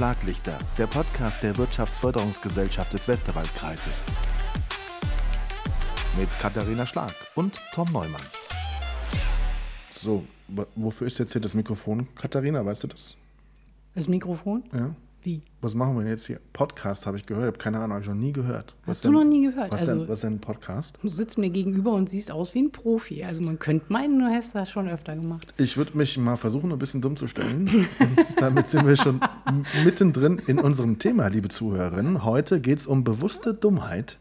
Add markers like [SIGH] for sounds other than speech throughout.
Schlaglichter, der Podcast der Wirtschaftsförderungsgesellschaft des Westerwaldkreises. Mit Katharina Schlag und Tom Neumann. So, wofür ist jetzt hier das Mikrofon? Katharina, weißt du das? Das Mikrofon? Ja. Wie? Was machen wir jetzt hier? Podcast habe ich gehört, habe keine Ahnung, habe ich noch nie gehört. Was Hast du denn, noch nie gehört? Was, also, denn, was ist denn ein Podcast? Du sitzt mir gegenüber und siehst aus wie ein Profi. Also man könnte meinen, du hast das schon öfter gemacht. Ich würde mich mal versuchen, ein bisschen dumm zu stellen. [LAUGHS] damit sind wir schon mittendrin in unserem Thema, liebe Zuhörerinnen. Heute geht es um bewusste Dummheit.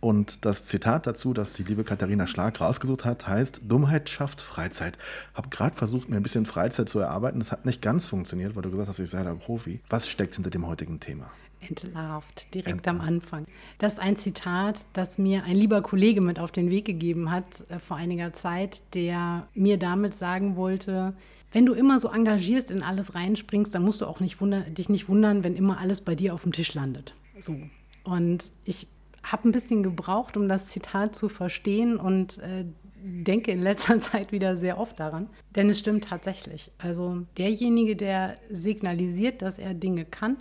Und das Zitat dazu, das die liebe Katharina Schlag rausgesucht hat, heißt, Dummheit schafft Freizeit. Habe gerade versucht, mir ein bisschen Freizeit zu erarbeiten. Das hat nicht ganz funktioniert, weil du gesagt hast, ich sei da Profi. Was steckt hinter dem heutigen Thema? Entlarvt, direkt Entlarvt. am Anfang. Das ist ein Zitat, das mir ein lieber Kollege mit auf den Weg gegeben hat äh, vor einiger Zeit, der mir damit sagen wollte, wenn du immer so engagierst in alles reinspringst, dann musst du auch nicht dich nicht wundern, wenn immer alles bei dir auf dem Tisch landet. So. Und ich habe ein bisschen gebraucht, um das Zitat zu verstehen und äh, denke in letzter [LAUGHS] Zeit wieder sehr oft daran. Denn es stimmt tatsächlich. Also derjenige, der signalisiert, dass er Dinge kann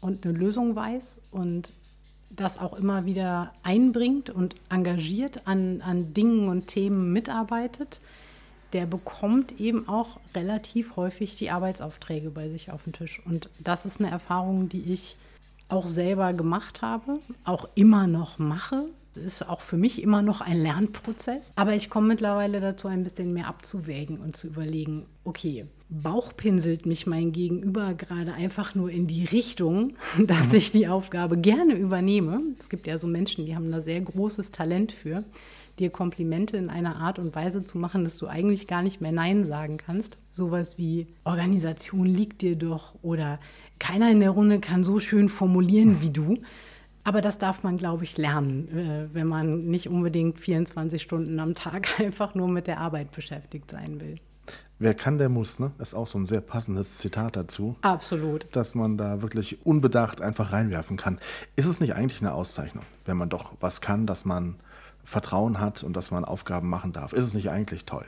und eine Lösung weiß und das auch immer wieder einbringt und engagiert an, an Dingen und Themen mitarbeitet, der bekommt eben auch relativ häufig die Arbeitsaufträge bei sich auf den Tisch. Und das ist eine Erfahrung, die ich auch selber gemacht habe, auch immer noch mache. Es ist auch für mich immer noch ein Lernprozess. Aber ich komme mittlerweile dazu, ein bisschen mehr abzuwägen und zu überlegen, okay, bauchpinselt mich mein Gegenüber gerade einfach nur in die Richtung, [LAUGHS] dass ich die Aufgabe gerne übernehme. Es gibt ja so Menschen, die haben da sehr großes Talent für dir Komplimente in einer Art und Weise zu machen, dass du eigentlich gar nicht mehr Nein sagen kannst. Sowas wie Organisation liegt dir doch oder keiner in der Runde kann so schön formulieren wie du. Aber das darf man, glaube ich, lernen, äh, wenn man nicht unbedingt 24 Stunden am Tag [LAUGHS] einfach nur mit der Arbeit beschäftigt sein will. Wer kann, der muss, ne? Ist auch so ein sehr passendes Zitat dazu. Absolut. Dass man da wirklich unbedacht einfach reinwerfen kann. Ist es nicht eigentlich eine Auszeichnung, wenn man doch was kann, dass man Vertrauen hat und dass man Aufgaben machen darf. Ist es nicht eigentlich toll?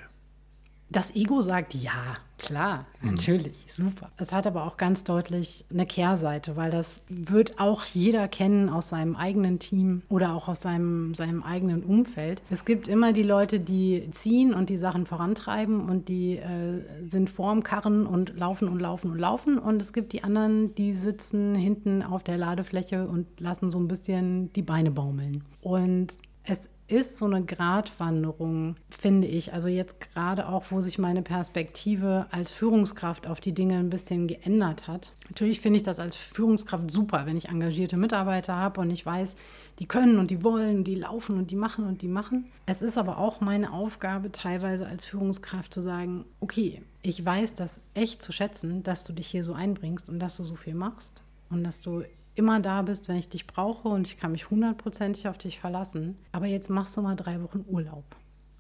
Das Ego sagt ja, klar, mhm. natürlich, super. Es hat aber auch ganz deutlich eine Kehrseite, weil das wird auch jeder kennen aus seinem eigenen Team oder auch aus seinem, seinem eigenen Umfeld. Es gibt immer die Leute, die ziehen und die Sachen vorantreiben und die äh, sind vorm Karren und laufen und laufen und laufen. Und es gibt die anderen, die sitzen hinten auf der Ladefläche und lassen so ein bisschen die Beine baumeln. Und es ist so eine Gratwanderung, finde ich. Also jetzt gerade auch, wo sich meine Perspektive als Führungskraft auf die Dinge ein bisschen geändert hat. Natürlich finde ich das als Führungskraft super, wenn ich engagierte Mitarbeiter habe und ich weiß, die können und die wollen, die laufen und die machen und die machen. Es ist aber auch meine Aufgabe teilweise als Führungskraft zu sagen, okay, ich weiß das echt zu schätzen, dass du dich hier so einbringst und dass du so viel machst und dass du immer da bist, wenn ich dich brauche und ich kann mich hundertprozentig auf dich verlassen. Aber jetzt machst du mal drei Wochen Urlaub.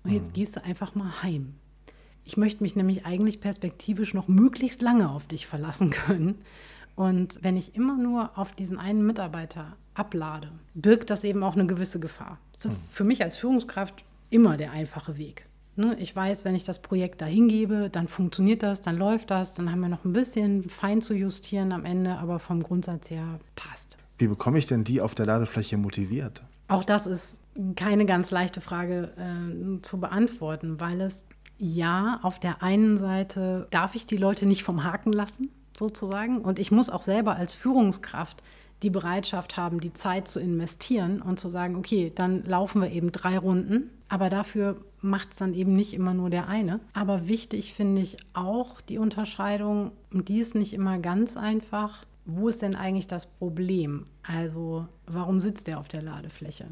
Und jetzt mhm. gehst du einfach mal heim. Ich möchte mich nämlich eigentlich perspektivisch noch möglichst lange auf dich verlassen [LAUGHS] können. Und wenn ich immer nur auf diesen einen Mitarbeiter ablade, birgt das eben auch eine gewisse Gefahr. Das ist mhm. für mich als Führungskraft immer der einfache Weg. Ne, ich weiß, wenn ich das Projekt da hingebe, dann funktioniert das, dann läuft das, dann haben wir noch ein bisschen fein zu justieren am Ende, aber vom Grundsatz her passt. Wie bekomme ich denn die auf der Ladefläche motiviert? Auch das ist keine ganz leichte Frage äh, zu beantworten, weil es ja, auf der einen Seite darf ich die Leute nicht vom Haken lassen, sozusagen, und ich muss auch selber als Führungskraft die Bereitschaft haben, die Zeit zu investieren und zu sagen, okay, dann laufen wir eben drei Runden, aber dafür macht es dann eben nicht immer nur der eine. Aber wichtig finde ich auch die Unterscheidung, und die ist nicht immer ganz einfach. Wo ist denn eigentlich das Problem? Also, warum sitzt er auf der Ladefläche?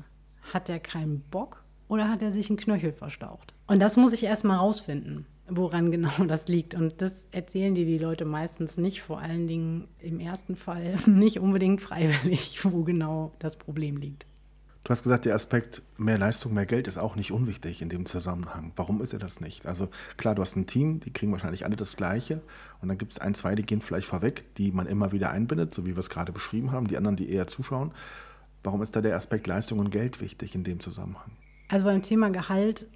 Hat er keinen Bock oder hat er sich einen Knöchel verstaucht? Und das muss ich erstmal rausfinden woran [LAUGHS] genau das liegt. Und das erzählen dir die Leute meistens nicht, vor allen Dingen im ersten Fall [LAUGHS] nicht unbedingt freiwillig, [LAUGHS] wo genau das Problem liegt. Du hast gesagt, der Aspekt mehr Leistung, mehr Geld ist auch nicht unwichtig in dem Zusammenhang. Warum ist er das nicht? Also klar, du hast ein Team, die kriegen wahrscheinlich alle das Gleiche und dann gibt es ein, zwei, die gehen vielleicht vorweg, die man immer wieder einbindet, so wie wir es gerade beschrieben haben, die anderen, die eher zuschauen. Warum ist da der Aspekt Leistung und Geld wichtig in dem Zusammenhang? Also beim Thema Gehalt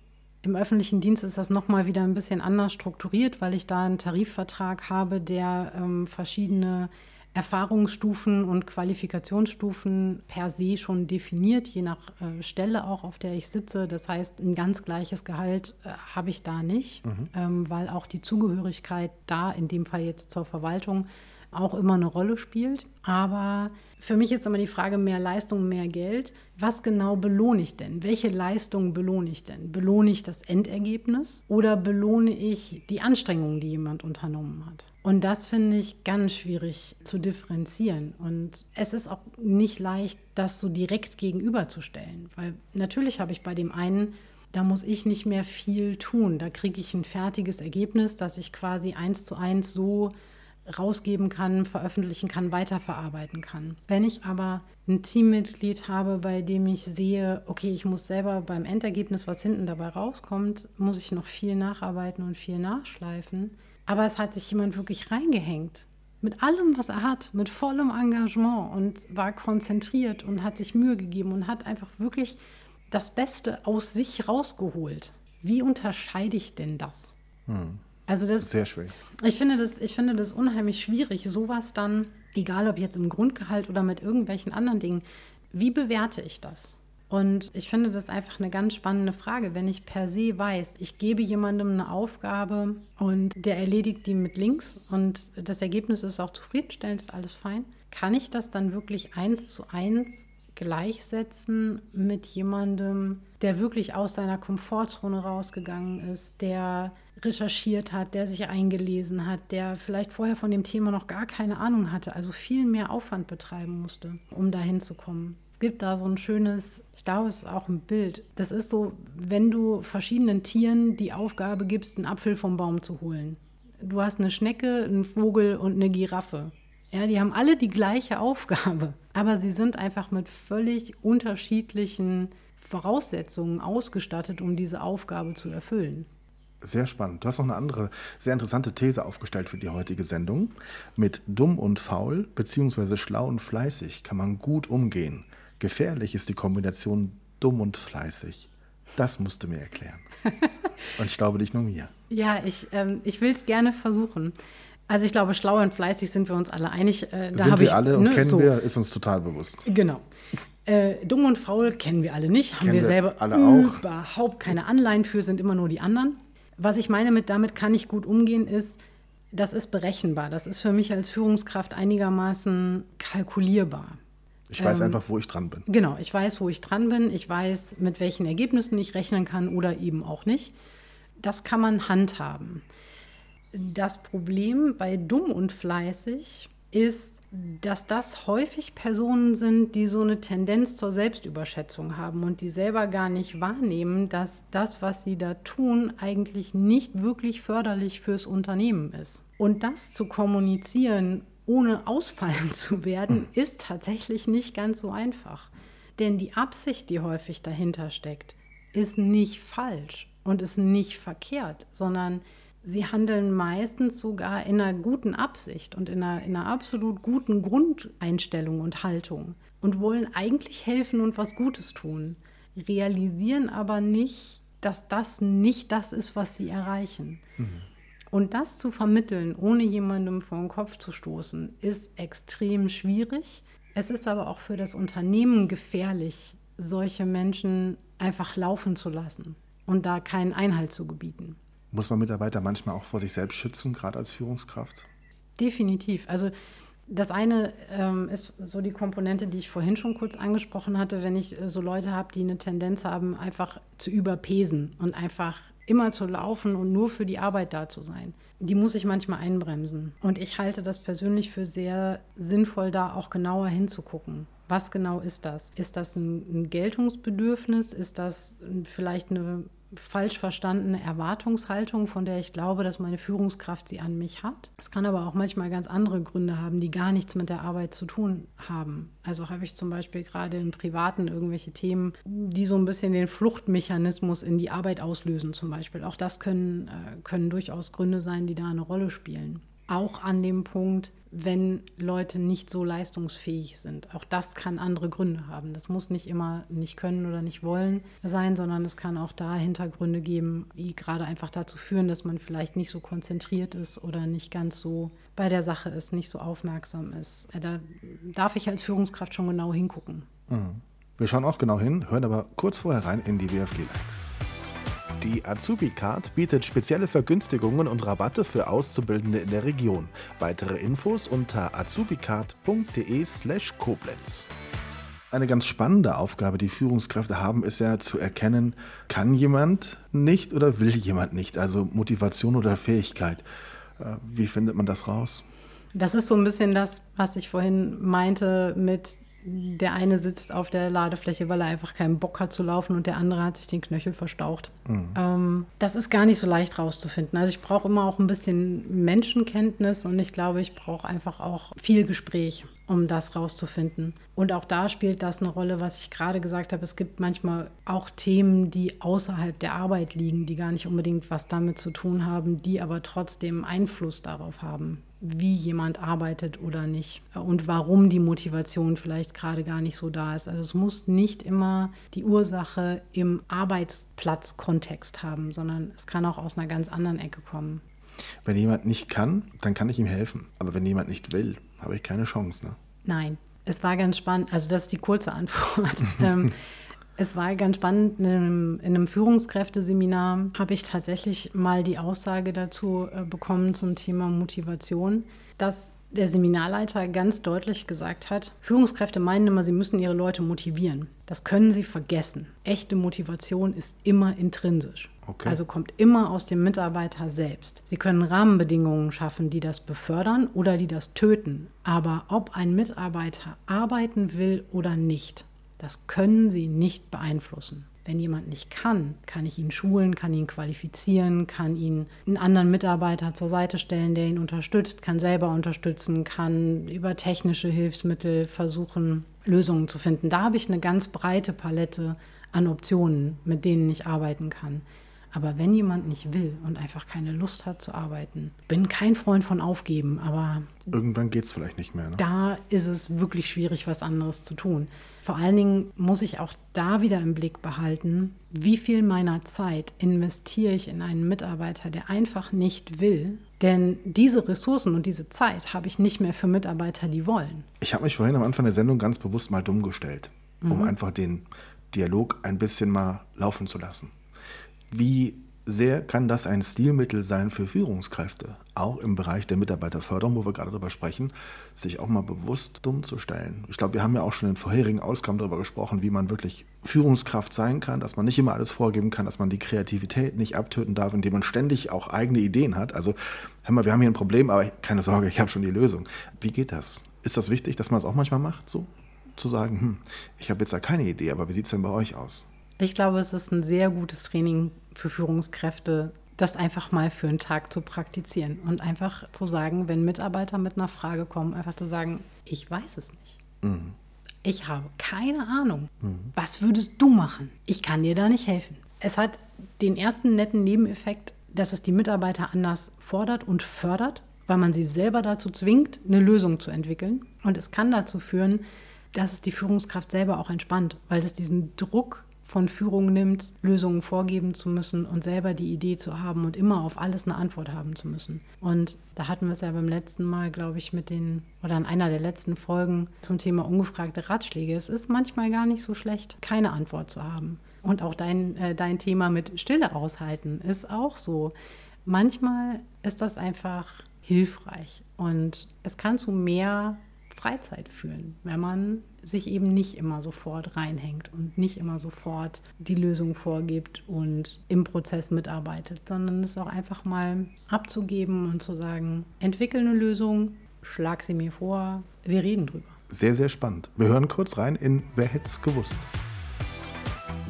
im öffentlichen Dienst ist das nochmal wieder ein bisschen anders strukturiert, weil ich da einen Tarifvertrag habe, der ähm, verschiedene Erfahrungsstufen und Qualifikationsstufen per se schon definiert, je nach äh, Stelle auch, auf der ich sitze. Das heißt, ein ganz gleiches Gehalt äh, habe ich da nicht, mhm. ähm, weil auch die Zugehörigkeit da, in dem Fall jetzt zur Verwaltung, auch immer eine Rolle spielt. Aber für mich ist immer die Frage, mehr Leistung, mehr Geld. Was genau belohne ich denn? Welche Leistung belohne ich denn? Belohne ich das Endergebnis oder belohne ich die Anstrengungen, die jemand unternommen hat? Und das finde ich ganz schwierig zu differenzieren. Und es ist auch nicht leicht, das so direkt gegenüberzustellen. Weil natürlich habe ich bei dem einen, da muss ich nicht mehr viel tun. Da kriege ich ein fertiges Ergebnis, das ich quasi eins zu eins so rausgeben kann, veröffentlichen kann, weiterverarbeiten kann. Wenn ich aber ein Teammitglied habe, bei dem ich sehe, okay, ich muss selber beim Endergebnis, was hinten dabei rauskommt, muss ich noch viel nacharbeiten und viel nachschleifen. Aber es hat sich jemand wirklich reingehängt. Mit allem, was er hat, mit vollem Engagement und war konzentriert und hat sich Mühe gegeben und hat einfach wirklich das Beste aus sich rausgeholt. Wie unterscheide ich denn das? Hm. Also das, Sehr schwierig. Ich finde, das, ich finde das unheimlich schwierig, sowas dann, egal ob jetzt im Grundgehalt oder mit irgendwelchen anderen Dingen, wie bewerte ich das? Und ich finde das einfach eine ganz spannende Frage, wenn ich per se weiß, ich gebe jemandem eine Aufgabe und der erledigt die mit links und das Ergebnis ist auch zufriedenstellend, ist alles fein. Kann ich das dann wirklich eins zu eins gleichsetzen mit jemandem, der wirklich aus seiner Komfortzone rausgegangen ist, der recherchiert hat, der sich eingelesen hat, der vielleicht vorher von dem Thema noch gar keine Ahnung hatte, also viel mehr Aufwand betreiben musste, um dahin zu kommen. Es gibt da so ein schönes, ich glaube, es ist auch ein Bild. Das ist so, wenn du verschiedenen Tieren die Aufgabe gibst, einen Apfel vom Baum zu holen. Du hast eine Schnecke, einen Vogel und eine Giraffe. Ja, die haben alle die gleiche Aufgabe, aber sie sind einfach mit völlig unterschiedlichen Voraussetzungen ausgestattet, um diese Aufgabe zu erfüllen. Sehr spannend. Du hast noch eine andere, sehr interessante These aufgestellt für die heutige Sendung. Mit dumm und faul beziehungsweise schlau und fleißig kann man gut umgehen. Gefährlich ist die Kombination dumm und fleißig. Das musst du mir erklären. [LAUGHS] und ich glaube nicht nur mir. Ja, ich, ähm, ich will es gerne versuchen. Also ich glaube, schlau und fleißig sind wir uns alle einig. Äh, da sind wir ich, alle und ne, kennen so. wir, ist uns total bewusst. Genau. Äh, dumm und faul kennen wir alle nicht, haben kennen wir selber alle auch. überhaupt keine Anleihen für, sind immer nur die anderen. Was ich meine mit damit kann ich gut umgehen, ist, das ist berechenbar. Das ist für mich als Führungskraft einigermaßen kalkulierbar. Ich weiß ähm, einfach, wo ich dran bin. Genau, ich weiß, wo ich dran bin. Ich weiß, mit welchen Ergebnissen ich rechnen kann oder eben auch nicht. Das kann man handhaben. Das Problem bei dumm und fleißig ist, dass das häufig Personen sind, die so eine Tendenz zur Selbstüberschätzung haben und die selber gar nicht wahrnehmen, dass das, was sie da tun, eigentlich nicht wirklich förderlich fürs Unternehmen ist. Und das zu kommunizieren, ohne [LAUGHS] ausfallen zu werden, ist tatsächlich nicht ganz so einfach. Denn die Absicht, die häufig dahinter steckt, ist nicht falsch und ist nicht verkehrt, sondern sie handeln meistens sogar in einer guten Absicht und in einer, in einer absolut guten Grundeinstellung und Haltung und wollen eigentlich helfen und was Gutes tun, realisieren aber nicht, dass das nicht das ist, was sie erreichen. Mhm. Und das zu vermitteln, ohne jemandem vor den Kopf zu stoßen, ist extrem schwierig. Es ist aber auch für das Unternehmen gefährlich, solche Menschen einfach laufen zu lassen und da keinen Einhalt zu gebieten. Muss man Mitarbeiter manchmal auch vor sich selbst schützen, gerade als Führungskraft? Definitiv. Also das eine ähm, ist so die Komponente, die ich vorhin schon kurz angesprochen hatte, wenn ich äh, so Leute habe, die eine Tendenz haben, einfach zu überpesen und einfach immer zu laufen und nur für die Arbeit da zu sein. Die muss ich manchmal einbremsen. Und ich halte das persönlich für sehr sinnvoll, da auch genauer hinzugucken. Was genau ist das? Ist das ein, ein Geltungsbedürfnis? Ist das vielleicht eine falsch verstandene Erwartungshaltung, von der ich glaube, dass meine Führungskraft sie an mich hat. Es kann aber auch manchmal ganz andere Gründe haben, die gar nichts mit der Arbeit zu tun haben. Also habe ich zum Beispiel gerade im Privaten irgendwelche Themen, die so ein bisschen den Fluchtmechanismus in die Arbeit auslösen zum Beispiel. Auch das können, äh, können durchaus Gründe sein, die da eine Rolle spielen. Auch an dem Punkt, wenn Leute nicht so leistungsfähig sind. Auch das kann andere Gründe haben. Das muss nicht immer nicht können oder nicht wollen sein, sondern es kann auch da Hintergründe geben, die gerade einfach dazu führen, dass man vielleicht nicht so konzentriert ist oder nicht ganz so bei der Sache ist, nicht so aufmerksam ist. Da darf ich als Führungskraft schon genau hingucken. Mhm. Wir schauen auch genau hin, hören aber kurz vorher rein in die WFG-Likes. Die Azubi-Card bietet spezielle Vergünstigungen und Rabatte für Auszubildende in der Region. Weitere Infos unter azubicard.de/slash Koblenz. Eine ganz spannende Aufgabe, die Führungskräfte haben, ist ja zu erkennen, kann jemand nicht oder will jemand nicht, also Motivation oder Fähigkeit. Äh, wie findet man das raus? Das ist so ein bisschen das, was ich vorhin meinte mit der eine sitzt auf der Ladefläche, weil er einfach keinen Bock hat zu laufen und der andere hat sich den Knöchel verstaucht. Mhm. Ähm, das ist gar nicht so leicht rauszufinden. Also ich brauche immer auch ein bisschen Menschenkenntnis und ich glaube, ich brauche einfach auch viel Gespräch, um das rauszufinden. Und auch da spielt das eine Rolle, was ich gerade gesagt habe. Es gibt manchmal auch Themen, die außerhalb der Arbeit liegen, die gar nicht unbedingt was damit zu tun haben, die aber trotzdem Einfluss darauf haben wie jemand arbeitet oder nicht und warum die Motivation vielleicht gerade gar nicht so da ist. Also es muss nicht immer die Ursache im Arbeitsplatzkontext haben, sondern es kann auch aus einer ganz anderen Ecke kommen. Wenn jemand nicht kann, dann kann ich ihm helfen. Aber wenn jemand nicht will, habe ich keine Chance. Ne? Nein, es war ganz spannend. Also das ist die kurze Antwort. [LAUGHS] Es war ganz spannend, in einem, in einem Führungskräfteseminar habe ich tatsächlich mal die Aussage dazu äh, bekommen zum Thema Motivation, dass der Seminarleiter ganz deutlich gesagt hat, Führungskräfte meinen immer, sie müssen ihre Leute motivieren. Das können sie vergessen. Echte Motivation ist immer intrinsisch. Okay. Also kommt immer aus dem Mitarbeiter selbst. Sie können Rahmenbedingungen schaffen, die das befördern oder die das töten. Aber ob ein Mitarbeiter arbeiten will oder nicht, das können sie nicht beeinflussen. Wenn jemand nicht kann, kann ich ihn schulen, kann ihn qualifizieren, kann ihn einen anderen Mitarbeiter zur Seite stellen, der ihn unterstützt, kann selber unterstützen, kann über technische Hilfsmittel versuchen, Lösungen zu finden. Da habe ich eine ganz breite Palette an Optionen, mit denen ich arbeiten kann. Aber wenn jemand nicht will und einfach keine Lust hat zu arbeiten, bin kein Freund von Aufgeben, aber. Irgendwann geht es vielleicht nicht mehr. Ne? Da ist es wirklich schwierig, was anderes zu tun. Vor allen Dingen muss ich auch da wieder im Blick behalten, wie viel meiner Zeit investiere ich in einen Mitarbeiter, der einfach nicht will. Denn diese Ressourcen und diese Zeit habe ich nicht mehr für Mitarbeiter, die wollen. Ich habe mich vorhin am Anfang der Sendung ganz bewusst mal dumm gestellt, um mhm. einfach den Dialog ein bisschen mal laufen zu lassen. Wie sehr kann das ein Stilmittel sein für Führungskräfte, auch im Bereich der Mitarbeiterförderung, wo wir gerade darüber sprechen, sich auch mal bewusst dumm zu stellen. Ich glaube, wir haben ja auch schon in vorherigen Ausgaben darüber gesprochen, wie man wirklich Führungskraft sein kann, dass man nicht immer alles vorgeben kann, dass man die Kreativität nicht abtöten darf, indem man ständig auch eigene Ideen hat. Also, hör mal, wir haben hier ein Problem, aber keine Sorge, ich habe schon die Lösung. Wie geht das? Ist das wichtig, dass man es auch manchmal macht, so zu sagen, hm, ich habe jetzt da keine Idee, aber wie sieht es denn bei euch aus? Ich glaube, es ist ein sehr gutes Training für Führungskräfte, das einfach mal für einen Tag zu praktizieren und einfach zu sagen, wenn Mitarbeiter mit einer Frage kommen, einfach zu sagen, ich weiß es nicht. Mhm. Ich habe keine Ahnung. Mhm. Was würdest du machen? Ich kann dir da nicht helfen. Es hat den ersten netten Nebeneffekt, dass es die Mitarbeiter anders fordert und fördert, weil man sie selber dazu zwingt, eine Lösung zu entwickeln. Und es kann dazu führen, dass es die Führungskraft selber auch entspannt, weil es diesen Druck von Führung nimmt, Lösungen vorgeben zu müssen und selber die Idee zu haben und immer auf alles eine Antwort haben zu müssen. Und da hatten wir es ja beim letzten Mal, glaube ich, mit den, oder in einer der letzten Folgen zum Thema ungefragte Ratschläge. Es ist manchmal gar nicht so schlecht, keine Antwort zu haben. Und auch dein, äh, dein Thema mit Stille aushalten ist auch so. Manchmal ist das einfach hilfreich und es kann zu mehr Freizeit führen, wenn man sich eben nicht immer sofort reinhängt und nicht immer sofort die Lösung vorgibt und im Prozess mitarbeitet, sondern es auch einfach mal abzugeben und zu sagen, entwickle eine Lösung, schlag sie mir vor, wir reden drüber. Sehr, sehr spannend. Wir hören kurz rein in Wer hätte es gewusst?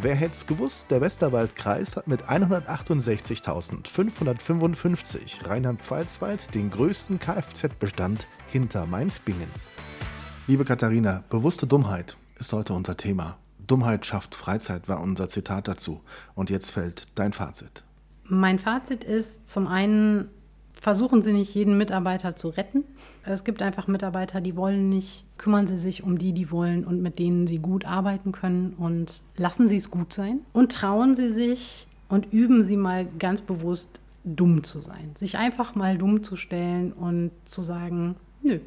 Wer hätte es gewusst? Der Westerwaldkreis hat mit 168.555 Rheinland-Pfalz-Pfalz den größten Kfz-Bestand hinter Mainz-Bingen. Liebe Katharina, bewusste Dummheit ist heute unser Thema. Dummheit schafft Freizeit war unser Zitat dazu. Und jetzt fällt dein Fazit. Mein Fazit ist zum einen, versuchen Sie nicht jeden Mitarbeiter zu retten. Es gibt einfach Mitarbeiter, die wollen nicht. Kümmern Sie sich um die, die wollen und mit denen Sie gut arbeiten können und lassen Sie es gut sein. Und trauen Sie sich und üben Sie mal ganz bewusst dumm zu sein. Sich einfach mal dumm zu stellen und zu sagen, nö,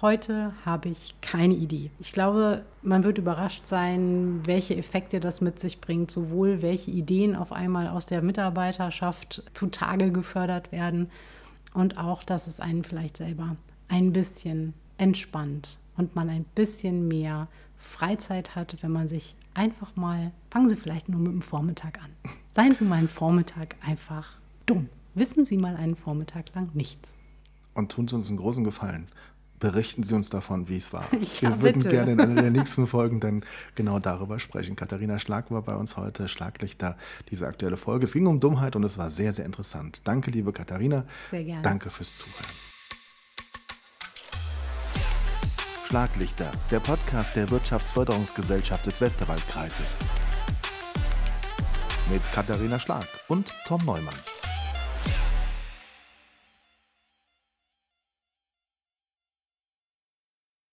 Heute habe ich keine Idee. Ich glaube, man wird überrascht sein, welche Effekte das mit sich bringt, sowohl welche Ideen auf einmal aus der Mitarbeiterschaft zutage gefördert werden und auch, dass es einen vielleicht selber ein bisschen entspannt und man ein bisschen mehr Freizeit hat, wenn man sich einfach mal, fangen Sie vielleicht nur mit dem Vormittag an. Seien Sie mal einen Vormittag einfach dumm. Wissen Sie mal einen Vormittag lang nichts. Und tun Sie uns einen großen Gefallen berichten Sie uns davon, wie es war. [LAUGHS] Ja, Wir würden bitte. gerne in einer der nächsten [LAUGHS] Folgen dann genau darüber sprechen. Katharina Schlag war bei uns heute, Schlaglichter, diese aktuelle Folge. Es ging um Dummheit und es war sehr, sehr interessant. Danke, liebe Katharina. Sehr gerne. Danke fürs Zuhören. Schlaglichter, der Podcast der Wirtschaftsförderungsgesellschaft des Westerwaldkreises. Mit Katharina Schlag und Tom Neumann.